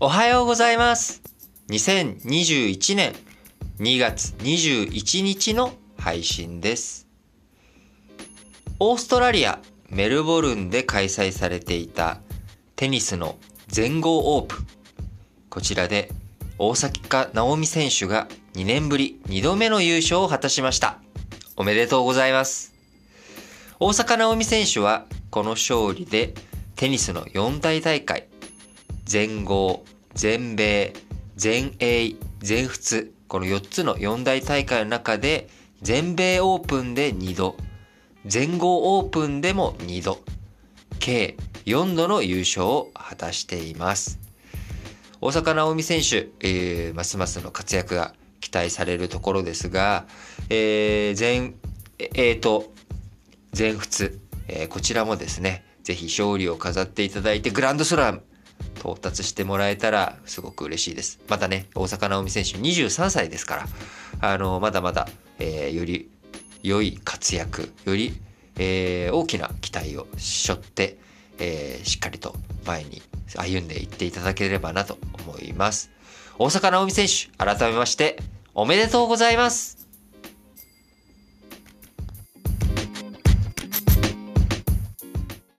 おはようございます。2021年2月21日の配信です。オーストラリア・メルボルンで開催されていたテニスの全豪オープン。こちらで大坂なおみ選手が2年ぶり2度目の優勝を果たしました。おめでとうございます。大坂なおみ選手はこの勝利でテニスの四大大会全豪、全米、全英、全仏、この4つの四大大会の中で、全米オープンで2度、全豪オープンでも2度、計4度の優勝を果たしています。大坂なおみ選手、えーますますの活躍が期待されるところですが、えー全、ええーと、全仏、えーこちらもですね、ぜひ勝利を飾っていただいて、グランドスラム到達してもらえたらすごく嬉しいです。またね、大坂なおみ選手23歳ですから、あの、まだまだ、えーより良い活躍、より、えー大きな期待を背負って、えーしっかりと前に歩んでいっていただければなと思います。大坂なおみ選手、改めまして、おめでとうございます。